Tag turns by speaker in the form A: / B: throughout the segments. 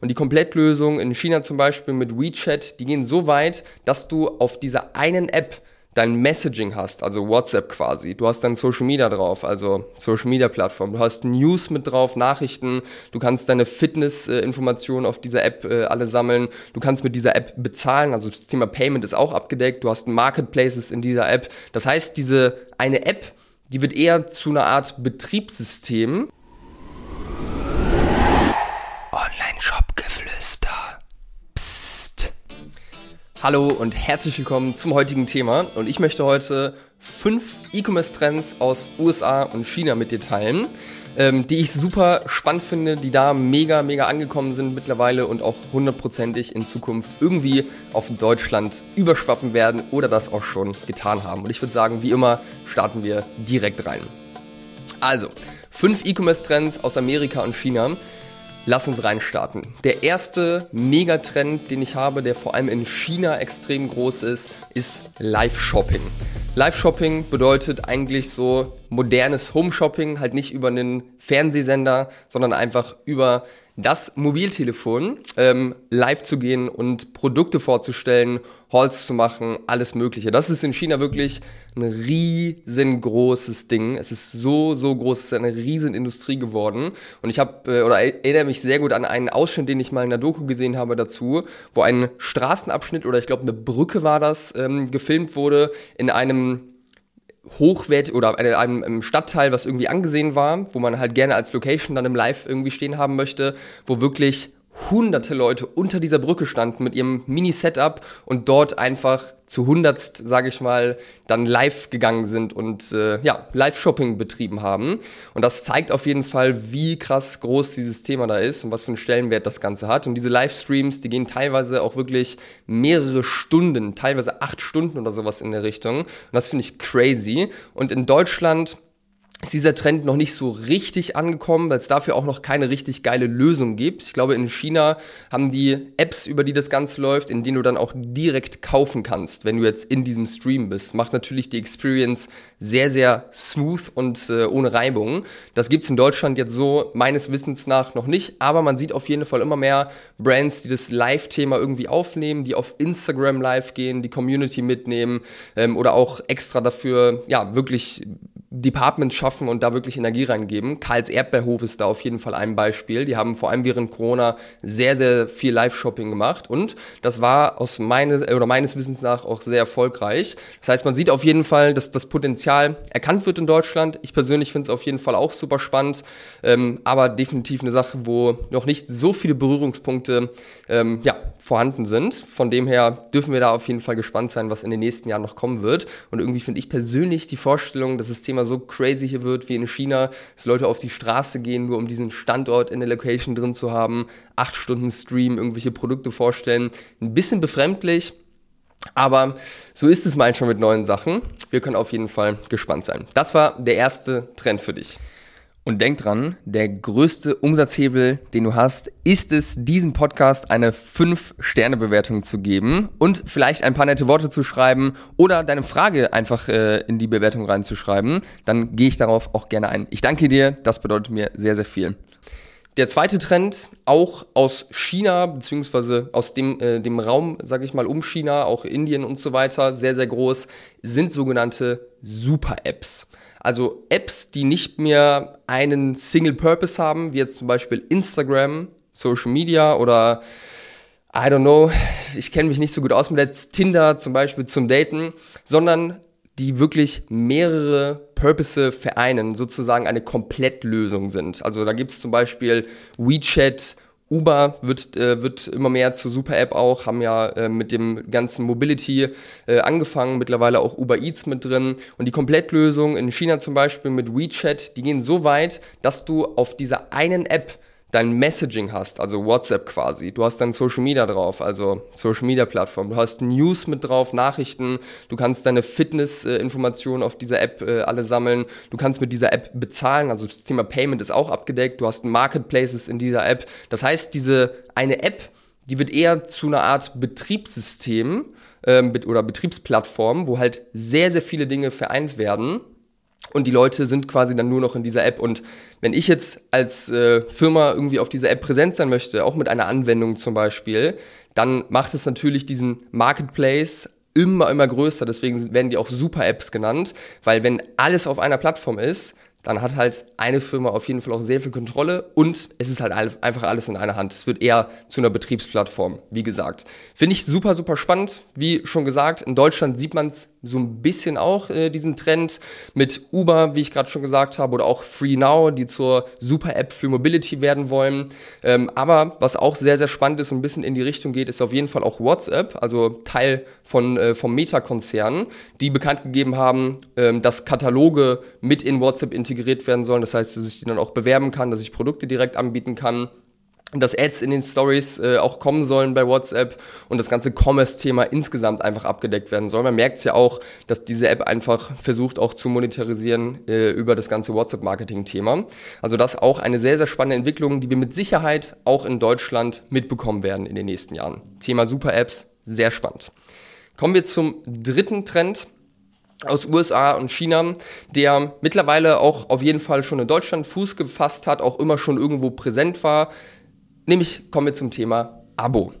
A: Und die Komplettlösung in China zum Beispiel mit WeChat, die gehen so weit, dass du auf dieser einen App dein Messaging hast, also WhatsApp quasi. Du hast dann Social Media drauf, also Social Media Plattform. Du hast News mit drauf, Nachrichten. Du kannst deine Fitness-Informationen auf dieser App äh, alle sammeln. Du kannst mit dieser App bezahlen, also das Thema Payment ist auch abgedeckt. Du hast Marketplaces in dieser App. Das heißt, diese eine App, die wird eher zu einer Art Betriebssystem. Hallo und herzlich willkommen zum heutigen Thema. Und ich möchte heute fünf E-Commerce-Trends aus USA und China mit dir teilen, ähm, die ich super spannend finde, die da mega, mega angekommen sind mittlerweile und auch hundertprozentig in Zukunft irgendwie auf Deutschland überschwappen werden oder das auch schon getan haben. Und ich würde sagen, wie immer, starten wir direkt rein. Also, fünf E-Commerce-Trends aus Amerika und China Lass uns reinstarten. Der erste Megatrend, den ich habe, der vor allem in China extrem groß ist, ist Live-Shopping. Live-Shopping bedeutet eigentlich so modernes Home-Shopping, halt nicht über einen Fernsehsender, sondern einfach über das Mobiltelefon ähm, live zu gehen und Produkte vorzustellen, Halls zu machen, alles Mögliche. Das ist in China wirklich ein riesengroßes Ding. Es ist so, so groß, es ist eine riesen Industrie geworden. Und ich habe, äh, oder erinnere mich sehr gut an einen Ausschnitt, den ich mal in der Doku gesehen habe dazu, wo ein Straßenabschnitt oder ich glaube eine Brücke war das, ähm, gefilmt wurde in einem hochwertig oder einem, einem Stadtteil, was irgendwie angesehen war, wo man halt gerne als Location dann im Live irgendwie stehen haben möchte, wo wirklich hunderte Leute unter dieser Brücke standen mit ihrem Mini-Setup und dort einfach zu hundertst, sage ich mal, dann live gegangen sind und äh, ja, Live-Shopping betrieben haben. Und das zeigt auf jeden Fall, wie krass groß dieses Thema da ist und was für einen Stellenwert das Ganze hat. Und diese Livestreams, die gehen teilweise auch wirklich mehrere Stunden, teilweise acht Stunden oder sowas in der Richtung. Und das finde ich crazy. Und in Deutschland ist dieser Trend noch nicht so richtig angekommen, weil es dafür auch noch keine richtig geile Lösung gibt. Ich glaube, in China haben die Apps, über die das Ganze läuft, in denen du dann auch direkt kaufen kannst, wenn du jetzt in diesem Stream bist. Macht natürlich die Experience sehr, sehr smooth und äh, ohne Reibung. Das gibt's in Deutschland jetzt so meines Wissens nach noch nicht, aber man sieht auf jeden Fall immer mehr Brands, die das Live-Thema irgendwie aufnehmen, die auf Instagram live gehen, die Community mitnehmen ähm, oder auch extra dafür, ja, wirklich Departments schaffen und da wirklich Energie reingeben. Karls Erdbeerhof ist da auf jeden Fall ein Beispiel. Die haben vor allem während Corona sehr, sehr viel Live-Shopping gemacht und das war aus meines, oder meines Wissens nach auch sehr erfolgreich. Das heißt, man sieht auf jeden Fall, dass das Potenzial erkannt wird in Deutschland. Ich persönlich finde es auf jeden Fall auch super spannend, ähm, aber definitiv eine Sache, wo noch nicht so viele Berührungspunkte ähm, ja, vorhanden sind. Von dem her dürfen wir da auf jeden Fall gespannt sein, was in den nächsten Jahren noch kommen wird. Und irgendwie finde ich persönlich die Vorstellung, dass das Thema so crazy hier wird wie in China, dass Leute auf die Straße gehen, nur um diesen Standort in der Location drin zu haben, acht Stunden Stream, irgendwelche Produkte vorstellen. Ein bisschen befremdlich. Aber so ist es manchmal mit neuen Sachen. Wir können auf jeden Fall gespannt sein. Das war der erste Trend für dich. Und denk dran, der größte Umsatzhebel, den du hast, ist es, diesem Podcast eine 5-Sterne-Bewertung zu geben und vielleicht ein paar nette Worte zu schreiben oder deine Frage einfach äh, in die Bewertung reinzuschreiben. Dann gehe ich darauf auch gerne ein. Ich danke dir, das bedeutet mir sehr, sehr viel. Der zweite Trend, auch aus China, beziehungsweise aus dem, äh, dem Raum, sage ich mal, um China, auch Indien und so weiter, sehr, sehr groß, sind sogenannte Super-Apps. Also Apps, die nicht mehr einen Single Purpose haben, wie jetzt zum Beispiel Instagram, Social Media oder I don't know, ich kenne mich nicht so gut aus mit jetzt Tinder zum Beispiel zum Daten, sondern die wirklich mehrere Purpose vereinen, sozusagen eine Komplettlösung sind. Also da gibt es zum Beispiel WeChat Uber wird, äh, wird immer mehr zur Super-App auch, haben ja äh, mit dem ganzen Mobility äh, angefangen, mittlerweile auch Uber Eats mit drin. Und die Komplettlösung in China zum Beispiel mit WeChat, die gehen so weit, dass du auf dieser einen App dein Messaging hast, also WhatsApp quasi. Du hast dann Social Media drauf, also Social Media Plattform. Du hast News mit drauf, Nachrichten. Du kannst deine Fitness-Informationen auf dieser App äh, alle sammeln. Du kannst mit dieser App bezahlen, also das Thema Payment ist auch abgedeckt. Du hast Marketplaces in dieser App. Das heißt, diese eine App, die wird eher zu einer Art Betriebssystem ähm, oder Betriebsplattform, wo halt sehr, sehr viele Dinge vereint werden und die Leute sind quasi dann nur noch in dieser App. Und wenn ich jetzt als äh, Firma irgendwie auf dieser App präsent sein möchte, auch mit einer Anwendung zum Beispiel, dann macht es natürlich diesen Marketplace immer, immer größer. Deswegen werden die auch Super-Apps genannt, weil wenn alles auf einer Plattform ist, dann hat halt eine Firma auf jeden Fall auch sehr viel Kontrolle und es ist halt einfach alles in einer Hand. Es wird eher zu einer Betriebsplattform, wie gesagt. Finde ich super, super spannend. Wie schon gesagt, in Deutschland sieht man es so ein bisschen auch, äh, diesen Trend mit Uber, wie ich gerade schon gesagt habe, oder auch Free Now, die zur Super-App für Mobility werden wollen. Ähm, aber was auch sehr, sehr spannend ist und ein bisschen in die Richtung geht, ist auf jeden Fall auch WhatsApp, also Teil von, äh, vom Meta-Konzern, die bekannt gegeben haben, ähm, dass Kataloge mit in WhatsApp integriert werden sollen. Das heißt, dass ich die dann auch bewerben kann, dass ich Produkte direkt anbieten kann dass Ads in den Stories äh, auch kommen sollen bei WhatsApp und das ganze Commerce-Thema insgesamt einfach abgedeckt werden soll. Man merkt es ja auch, dass diese App einfach versucht auch zu monetarisieren äh, über das ganze WhatsApp-Marketing-Thema. Also das auch eine sehr, sehr spannende Entwicklung, die wir mit Sicherheit auch in Deutschland mitbekommen werden in den nächsten Jahren. Thema Super-Apps, sehr spannend. Kommen wir zum dritten Trend aus USA und China, der mittlerweile auch auf jeden Fall schon in Deutschland Fuß gefasst hat, auch immer schon irgendwo präsent war. Nämlich kommen wir zum Thema Abo.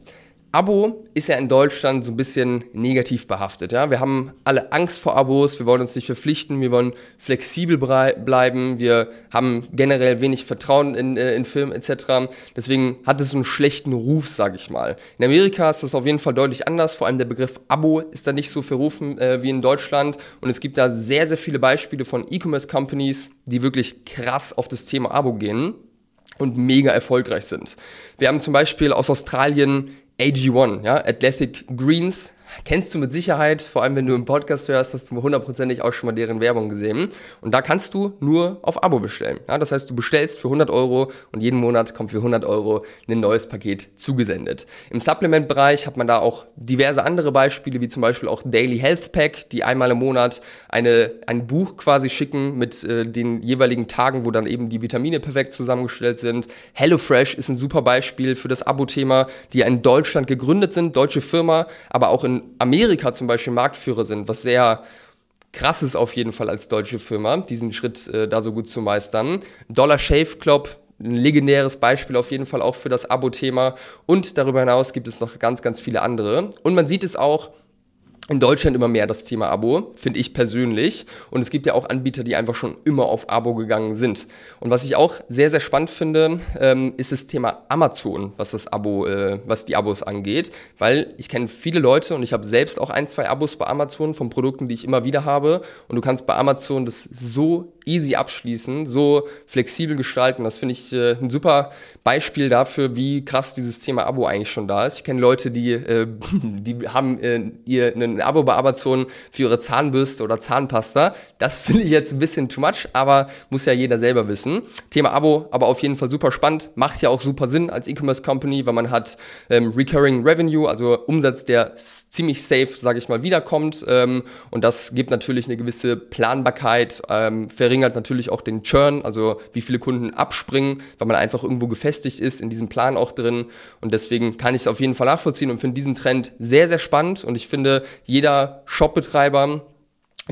A: Abo ist ja in Deutschland so ein bisschen negativ behaftet. Ja? Wir haben alle Angst vor Abos, wir wollen uns nicht verpflichten, wir wollen flexibel bleiben, wir haben generell wenig Vertrauen in, äh, in Film etc. Deswegen hat es einen schlechten Ruf, sage ich mal. In Amerika ist das auf jeden Fall deutlich anders, vor allem der Begriff Abo ist da nicht so verrufen äh, wie in Deutschland und es gibt da sehr, sehr viele Beispiele von E-Commerce-Companies, die wirklich krass auf das Thema Abo gehen und mega erfolgreich sind. Wir haben zum Beispiel aus Australien AG1, ja, Athletic Greens, kennst du mit Sicherheit, vor allem wenn du im Podcast hörst, hast du hundertprozentig auch schon mal deren Werbung gesehen. Und da kannst du nur auf Abo bestellen. Ja, das heißt, du bestellst für 100 Euro und jeden Monat kommt für 100 Euro ein neues Paket zugesendet. Im Supplement-Bereich hat man da auch diverse andere Beispiele, wie zum Beispiel auch Daily Health Pack, die einmal im Monat eine, ein Buch quasi schicken mit äh, den jeweiligen Tagen, wo dann eben die Vitamine perfekt zusammengestellt sind. HelloFresh ist ein super Beispiel für das Abo-Thema, die in Deutschland gegründet sind, deutsche Firma, aber auch in Amerika zum Beispiel Marktführer sind, was sehr krass ist auf jeden Fall als deutsche Firma, diesen Schritt äh, da so gut zu meistern. Dollar Shave Club, ein legendäres Beispiel auf jeden Fall auch für das Abo-Thema. Und darüber hinaus gibt es noch ganz, ganz viele andere. Und man sieht es auch in Deutschland immer mehr das Thema Abo, finde ich persönlich. Und es gibt ja auch Anbieter, die einfach schon immer auf Abo gegangen sind. Und was ich auch sehr, sehr spannend finde, ähm, ist das Thema Amazon, was das Abo, äh, was die Abos angeht. Weil ich kenne viele Leute und ich habe selbst auch ein, zwei Abos bei Amazon von Produkten, die ich immer wieder habe. Und du kannst bei Amazon das so easy abschließen, so flexibel gestalten. Das finde ich äh, ein super Beispiel dafür, wie krass dieses Thema Abo eigentlich schon da ist. Ich kenne Leute, die, äh, die haben äh, ihr einen Abo bei Amazon für ihre Zahnbürste oder Zahnpasta. Das finde ich jetzt ein bisschen too much, aber muss ja jeder selber wissen. Thema Abo, aber auf jeden Fall super spannend. Macht ja auch super Sinn als E-Commerce Company, weil man hat ähm, Recurring Revenue, also Umsatz, der ziemlich safe, sage ich mal, wiederkommt. Ähm, und das gibt natürlich eine gewisse Planbarkeit, ähm, verringert natürlich auch den Churn, also wie viele Kunden abspringen, weil man einfach irgendwo gefestigt ist, in diesem Plan auch drin. Und deswegen kann ich es auf jeden Fall nachvollziehen und finde diesen Trend sehr, sehr spannend. Und ich finde, jeder Shopbetreiber,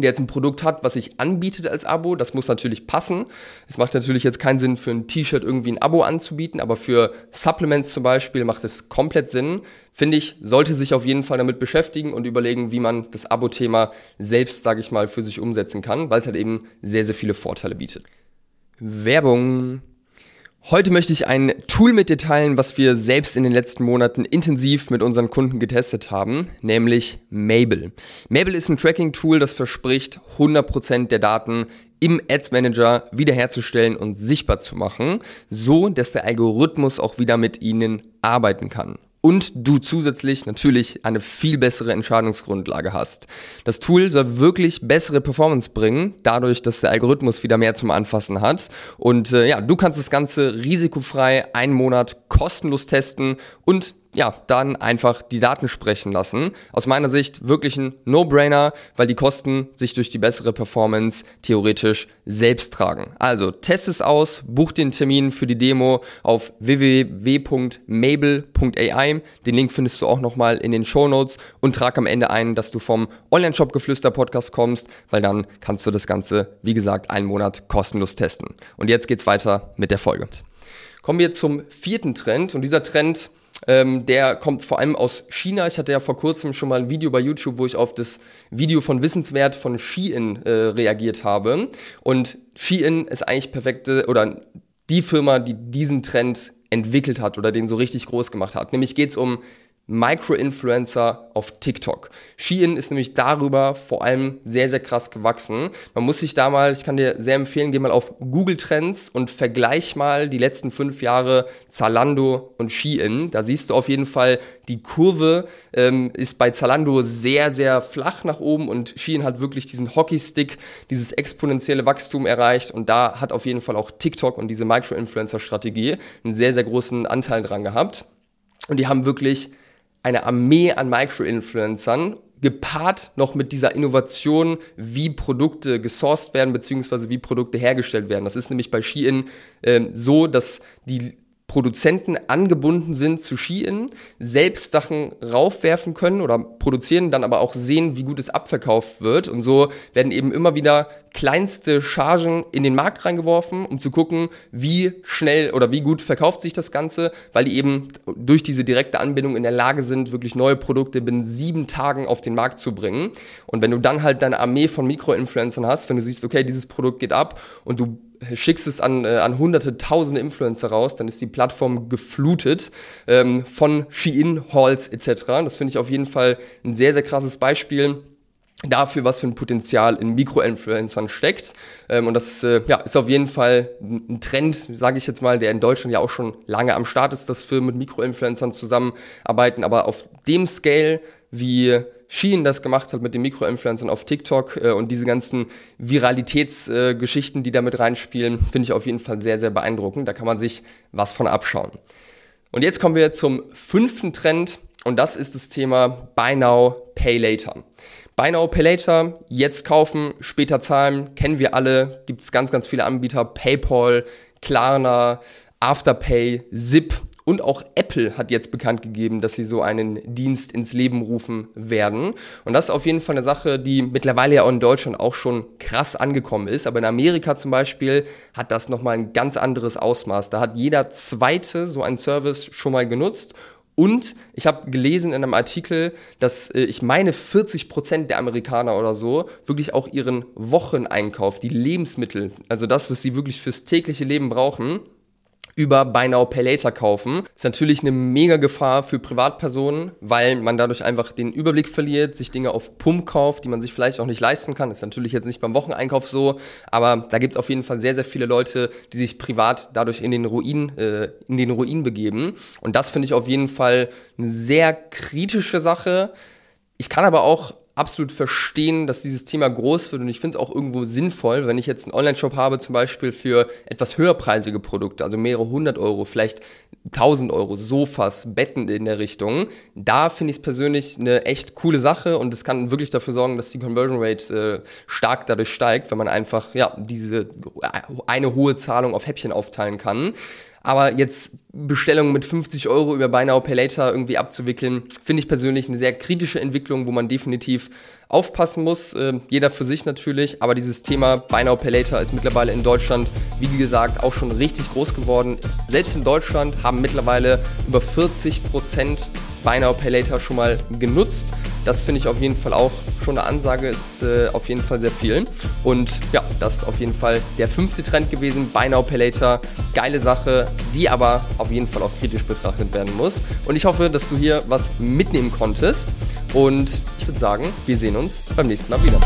A: der jetzt ein Produkt hat, was sich anbietet als Abo, das muss natürlich passen. Es macht natürlich jetzt keinen Sinn, für ein T-Shirt irgendwie ein Abo anzubieten, aber für Supplements zum Beispiel macht es komplett Sinn. Finde ich, sollte sich auf jeden Fall damit beschäftigen und überlegen, wie man das Abo-Thema selbst, sage ich mal, für sich umsetzen kann, weil es halt eben sehr, sehr viele Vorteile bietet. Werbung. Heute möchte ich ein Tool mit dir teilen, was wir selbst in den letzten Monaten intensiv mit unseren Kunden getestet haben, nämlich Mabel. Mabel ist ein Tracking-Tool, das verspricht, 100% der Daten im Ads Manager wiederherzustellen und sichtbar zu machen, so dass der Algorithmus auch wieder mit ihnen arbeiten kann und du zusätzlich natürlich eine viel bessere Entscheidungsgrundlage hast. Das Tool soll wirklich bessere Performance bringen, dadurch, dass der Algorithmus wieder mehr zum Anfassen hat. Und äh, ja, du kannst das Ganze risikofrei einen Monat kostenlos testen und ja, dann einfach die Daten sprechen lassen. Aus meiner Sicht wirklich ein No-Brainer, weil die Kosten sich durch die bessere Performance theoretisch selbst tragen. Also test es aus, buch den Termin für die Demo auf www.mabel.ai. Den Link findest du auch nochmal in den Show Notes und trag am Ende ein, dass du vom Online-Shop Geflüster Podcast kommst, weil dann kannst du das Ganze, wie gesagt, einen Monat kostenlos testen. Und jetzt geht's weiter mit der Folge. Kommen wir zum vierten Trend und dieser Trend ähm, der kommt vor allem aus China. Ich hatte ja vor kurzem schon mal ein Video bei YouTube, wo ich auf das Video von Wissenswert von Shein äh, reagiert habe. Und Shein ist eigentlich perfekte oder die Firma, die diesen Trend entwickelt hat oder den so richtig groß gemacht hat. Nämlich geht es um Micro-Influencer auf TikTok. Shein ist nämlich darüber vor allem sehr, sehr krass gewachsen. Man muss sich da mal, ich kann dir sehr empfehlen, geh mal auf Google Trends und vergleich mal die letzten fünf Jahre Zalando und Shein. Da siehst du auf jeden Fall, die Kurve ähm, ist bei Zalando sehr, sehr flach nach oben und Shein hat wirklich diesen Hockeystick, dieses exponentielle Wachstum erreicht und da hat auf jeden Fall auch TikTok und diese Micro-Influencer-Strategie einen sehr, sehr großen Anteil dran gehabt. Und die haben wirklich eine Armee an Micro-Influencern, gepaart noch mit dieser Innovation, wie Produkte gesourced werden, beziehungsweise wie Produkte hergestellt werden. Das ist nämlich bei Shein äh, so, dass die Produzenten angebunden sind zu Shein, selbst Sachen raufwerfen können oder produzieren, dann aber auch sehen, wie gut es abverkauft wird. Und so werden eben immer wieder kleinste Chargen in den Markt reingeworfen, um zu gucken, wie schnell oder wie gut verkauft sich das Ganze, weil die eben durch diese direkte Anbindung in der Lage sind, wirklich neue Produkte binnen sieben Tagen auf den Markt zu bringen. Und wenn du dann halt deine Armee von Mikroinfluencern hast, wenn du siehst, okay, dieses Produkt geht ab und du schickst es an, äh, an hunderte, tausende Influencer raus, dann ist die Plattform geflutet ähm, von Shein, Halls etc. Das finde ich auf jeden Fall ein sehr, sehr krasses Beispiel dafür, was für ein Potenzial in Mikroinfluencern steckt. Ähm, und das äh, ja, ist auf jeden Fall ein Trend, sage ich jetzt mal, der in Deutschland ja auch schon lange am Start ist, dass Firmen mit Mikroinfluencern zusammenarbeiten. Aber auf dem Scale, wie Shein das gemacht hat mit den Mikroinfluencern auf TikTok äh, und diese ganzen Viralitätsgeschichten, äh, die da mit reinspielen, finde ich auf jeden Fall sehr, sehr beeindruckend. Da kann man sich was von abschauen. Und jetzt kommen wir zum fünften Trend und das ist das Thema Buy Now, Pay Later. Buy Now, Pay Later, jetzt kaufen, später zahlen, kennen wir alle, gibt es ganz, ganz viele Anbieter, PayPal, Klarna, Afterpay, Zip und auch Apple hat jetzt bekannt gegeben, dass sie so einen Dienst ins Leben rufen werden. Und das ist auf jeden Fall eine Sache, die mittlerweile ja auch in Deutschland auch schon krass angekommen ist. Aber in Amerika zum Beispiel hat das nochmal ein ganz anderes Ausmaß. Da hat jeder zweite so einen Service schon mal genutzt. Und ich habe gelesen in einem Artikel, dass äh, ich meine 40 Prozent der Amerikaner oder so wirklich auch ihren Wocheneinkauf, die Lebensmittel, also das, was sie wirklich fürs tägliche Leben brauchen, über Buy Now Pay Later kaufen. Ist natürlich eine mega Gefahr für Privatpersonen, weil man dadurch einfach den Überblick verliert, sich Dinge auf Pump kauft, die man sich vielleicht auch nicht leisten kann. Ist natürlich jetzt nicht beim Wocheneinkauf so, aber da gibt es auf jeden Fall sehr, sehr viele Leute, die sich privat dadurch in den Ruin, äh, in den Ruin begeben. Und das finde ich auf jeden Fall eine sehr kritische Sache. Ich kann aber auch absolut verstehen, dass dieses Thema groß wird und ich finde es auch irgendwo sinnvoll, wenn ich jetzt einen Online-Shop habe, zum Beispiel für etwas höherpreisige Produkte, also mehrere hundert Euro, vielleicht 1000 Euro, Sofas, Betten in der Richtung. Da finde ich es persönlich eine echt coole Sache und es kann wirklich dafür sorgen, dass die Conversion Rate äh, stark dadurch steigt, wenn man einfach ja diese eine hohe Zahlung auf Häppchen aufteilen kann. Aber jetzt Bestellungen mit 50 Euro über Buy Now Pay Later irgendwie abzuwickeln, finde ich persönlich eine sehr kritische Entwicklung, wo man definitiv aufpassen muss. Äh, jeder für sich natürlich. Aber dieses Thema Buy Now Pay Later ist mittlerweile in Deutschland, wie gesagt, auch schon richtig groß geworden. Selbst in Deutschland haben mittlerweile über 40 Prozent Buy Now Pay Later schon mal genutzt. Das finde ich auf jeden Fall auch schon eine Ansage, ist äh, auf jeden Fall sehr viel. Und ja, das ist auf jeden Fall der fünfte Trend gewesen. Buy Now Pay Later, geile Sache, die aber auf jeden Fall auch kritisch betrachtet werden muss. Und ich hoffe, dass du hier was mitnehmen konntest. Und ich würde sagen, wir sehen uns beim nächsten Mal wieder.